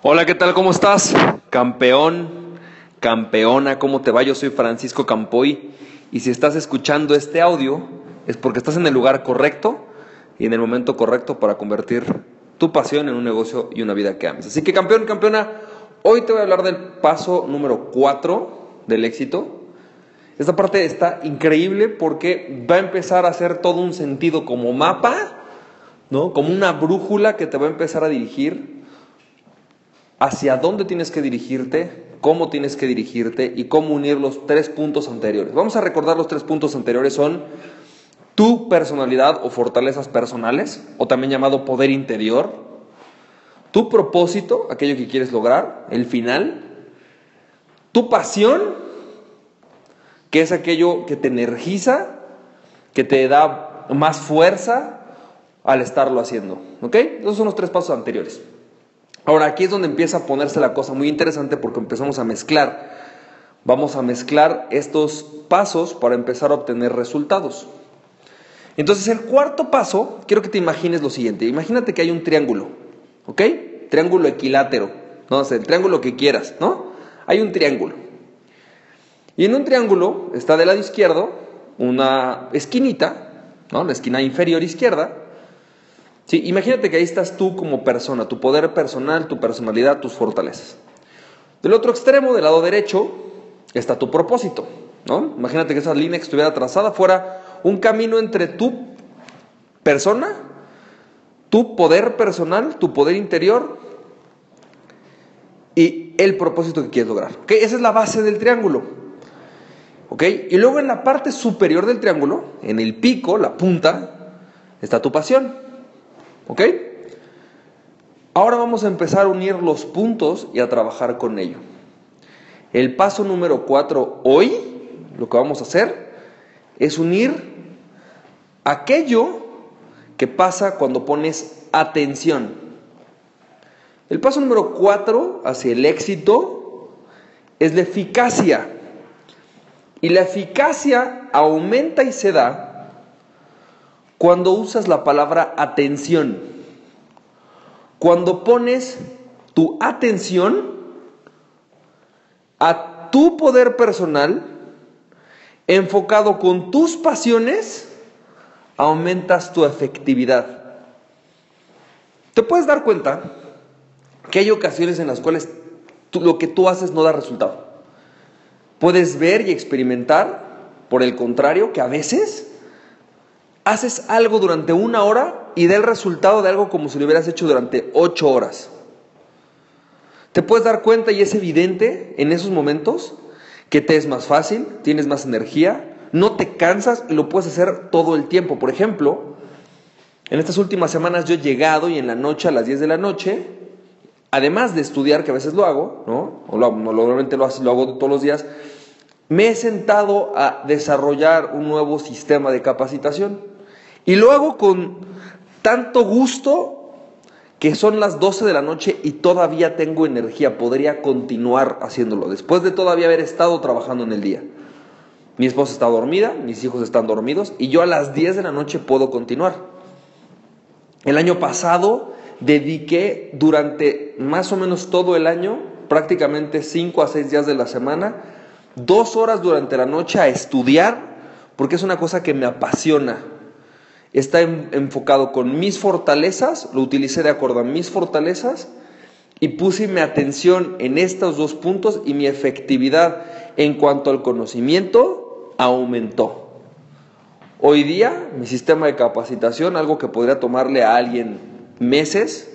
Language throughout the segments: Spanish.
Hola, ¿qué tal? ¿Cómo estás? Campeón, campeona, ¿cómo te va? Yo soy Francisco Campoy y si estás escuchando este audio es porque estás en el lugar correcto y en el momento correcto para convertir tu pasión en un negocio y una vida que ames. Así que campeón, campeona, hoy te voy a hablar del paso número 4 del éxito. Esta parte está increíble porque va a empezar a hacer todo un sentido como mapa, ¿no? Como una brújula que te va a empezar a dirigir hacia dónde tienes que dirigirte, cómo tienes que dirigirte y cómo unir los tres puntos anteriores. Vamos a recordar los tres puntos anteriores son tu personalidad o fortalezas personales, o también llamado poder interior, tu propósito, aquello que quieres lograr, el final, tu pasión, que es aquello que te energiza, que te da más fuerza al estarlo haciendo. ¿Ok? Esos son los tres pasos anteriores. Ahora, aquí es donde empieza a ponerse la cosa muy interesante porque empezamos a mezclar. Vamos a mezclar estos pasos para empezar a obtener resultados. Entonces, el cuarto paso, quiero que te imagines lo siguiente. Imagínate que hay un triángulo, ¿ok? Triángulo equilátero, no sé, el triángulo que quieras, ¿no? Hay un triángulo. Y en un triángulo está del lado izquierdo una esquinita, ¿no? La esquina inferior izquierda, Sí, imagínate que ahí estás tú como persona, tu poder personal, tu personalidad, tus fortalezas. Del otro extremo, del lado derecho, está tu propósito. ¿no? Imagínate que esa línea que estuviera trazada fuera un camino entre tu persona, tu poder personal, tu poder interior y el propósito que quieres lograr. ¿okay? Esa es la base del triángulo. ¿okay? Y luego en la parte superior del triángulo, en el pico, la punta, está tu pasión. ¿Ok? Ahora vamos a empezar a unir los puntos y a trabajar con ello. El paso número cuatro hoy, lo que vamos a hacer, es unir aquello que pasa cuando pones atención. El paso número cuatro hacia el éxito es la eficacia. Y la eficacia aumenta y se da cuando usas la palabra atención, cuando pones tu atención a tu poder personal, enfocado con tus pasiones, aumentas tu efectividad. Te puedes dar cuenta que hay ocasiones en las cuales lo que tú haces no da resultado. Puedes ver y experimentar, por el contrario, que a veces haces algo durante una hora y da el resultado de algo como si lo hubieras hecho durante ocho horas. Te puedes dar cuenta y es evidente en esos momentos que te es más fácil, tienes más energía, no te cansas y lo puedes hacer todo el tiempo. Por ejemplo, en estas últimas semanas yo he llegado y en la noche a las 10 de la noche, además de estudiar, que a veces lo hago, ¿no? O lo, normalmente lo, lo hago todos los días, me he sentado a desarrollar un nuevo sistema de capacitación. Y lo hago con tanto gusto que son las 12 de la noche y todavía tengo energía, podría continuar haciéndolo, después de todavía haber estado trabajando en el día. Mi esposa está dormida, mis hijos están dormidos y yo a las 10 de la noche puedo continuar. El año pasado dediqué durante más o menos todo el año, prácticamente 5 a 6 días de la semana, dos horas durante la noche a estudiar, porque es una cosa que me apasiona está enfocado con mis fortalezas, lo utilicé de acuerdo a mis fortalezas y puse mi atención en estos dos puntos y mi efectividad en cuanto al conocimiento aumentó. Hoy día mi sistema de capacitación, algo que podría tomarle a alguien meses,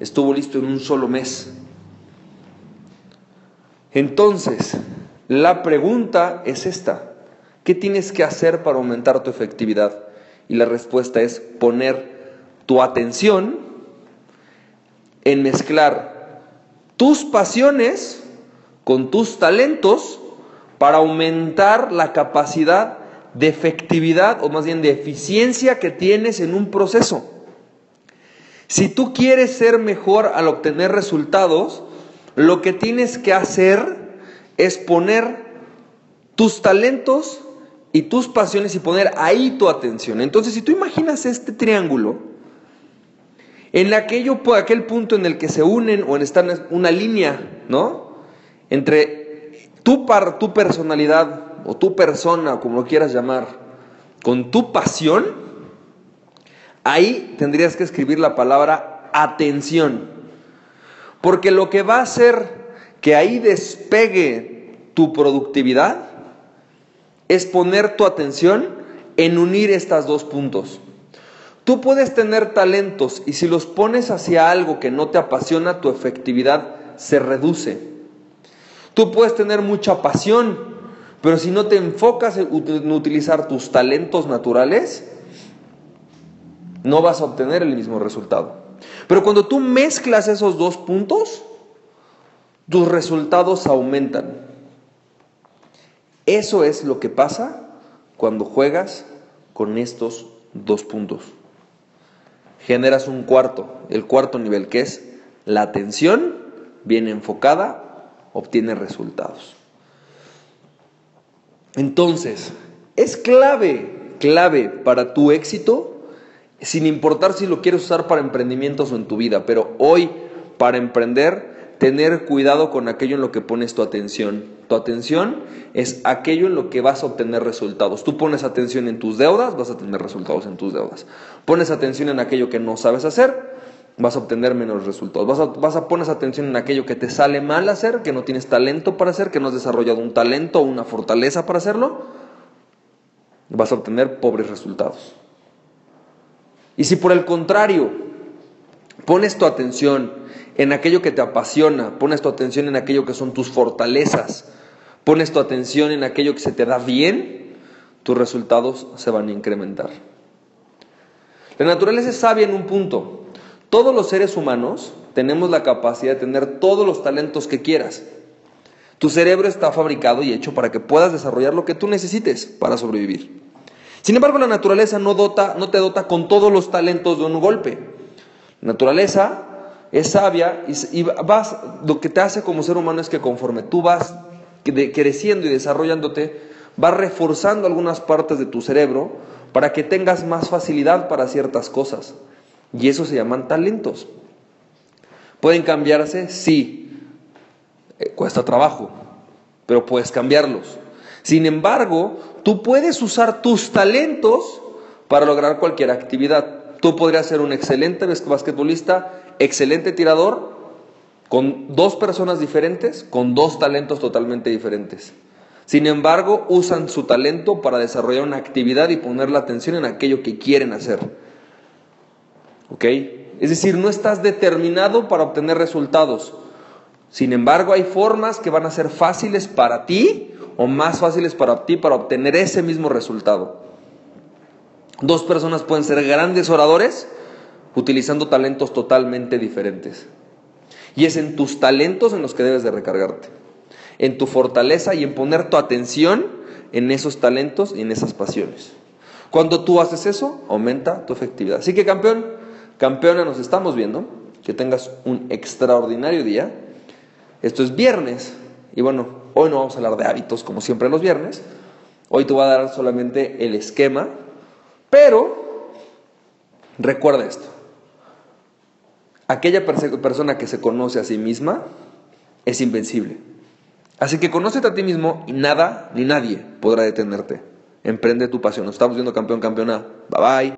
estuvo listo en un solo mes. Entonces, la pregunta es esta. ¿Qué tienes que hacer para aumentar tu efectividad? Y la respuesta es poner tu atención en mezclar tus pasiones con tus talentos para aumentar la capacidad de efectividad o más bien de eficiencia que tienes en un proceso. Si tú quieres ser mejor al obtener resultados, lo que tienes que hacer es poner tus talentos y tus pasiones y poner ahí tu atención. Entonces, si tú imaginas este triángulo, En aquello, aquel punto en el que se unen o en están una línea, ¿no? Entre tu, par, tu personalidad o tu persona, como lo quieras llamar, con tu pasión, ahí tendrías que escribir la palabra atención. Porque lo que va a hacer que ahí despegue tu productividad es poner tu atención en unir estos dos puntos. Tú puedes tener talentos y si los pones hacia algo que no te apasiona, tu efectividad se reduce. Tú puedes tener mucha pasión, pero si no te enfocas en utilizar tus talentos naturales, no vas a obtener el mismo resultado. Pero cuando tú mezclas esos dos puntos, tus resultados aumentan. Eso es lo que pasa cuando juegas con estos dos puntos generas un cuarto, el cuarto nivel que es la atención bien enfocada, obtiene resultados. Entonces, es clave, clave para tu éxito, sin importar si lo quieres usar para emprendimientos o en tu vida, pero hoy para emprender tener cuidado con aquello en lo que pones tu atención. Tu atención es aquello en lo que vas a obtener resultados. Tú pones atención en tus deudas, vas a tener resultados en tus deudas. Pones atención en aquello que no sabes hacer, vas a obtener menos resultados. Vas a, vas a pones atención en aquello que te sale mal hacer, que no tienes talento para hacer, que no has desarrollado un talento o una fortaleza para hacerlo, vas a obtener pobres resultados. Y si por el contrario pones tu atención en aquello que te apasiona, pones tu atención en aquello que son tus fortalezas, pones tu atención en aquello que se te da bien, tus resultados se van a incrementar. La naturaleza es sabia en un punto. Todos los seres humanos tenemos la capacidad de tener todos los talentos que quieras. Tu cerebro está fabricado y hecho para que puedas desarrollar lo que tú necesites para sobrevivir. Sin embargo, la naturaleza no, dota, no te dota con todos los talentos de un golpe. Naturaleza es sabia y, vas, lo que te hace como ser humano es que conforme tú vas creciendo y desarrollándote, vas reforzando algunas partes de tu cerebro para que tengas más facilidad para ciertas cosas. Y eso se llaman talentos. ¿Pueden cambiarse? Sí. Eh, cuesta trabajo, pero puedes cambiarlos. Sin embargo, tú puedes usar tus talentos para lograr cualquier actividad. Tú podrías ser un excelente basquetbolista excelente tirador con dos personas diferentes, con dos talentos totalmente diferentes. Sin embargo, usan su talento para desarrollar una actividad y poner la atención en aquello que quieren hacer. ¿Ok? Es decir, no estás determinado para obtener resultados. Sin embargo, hay formas que van a ser fáciles para ti o más fáciles para ti para obtener ese mismo resultado. Dos personas pueden ser grandes oradores utilizando talentos totalmente diferentes. Y es en tus talentos en los que debes de recargarte, en tu fortaleza y en poner tu atención en esos talentos y en esas pasiones. Cuando tú haces eso, aumenta tu efectividad. Así que campeón, campeona, nos estamos viendo. Que tengas un extraordinario día. Esto es viernes. Y bueno, hoy no vamos a hablar de hábitos como siempre los viernes. Hoy te voy a dar solamente el esquema. Pero recuerda esto. Aquella persona que se conoce a sí misma es invencible. Así que conócete a ti mismo y nada ni nadie podrá detenerte. Emprende tu pasión. Nos estamos viendo campeón, campeona. Bye bye.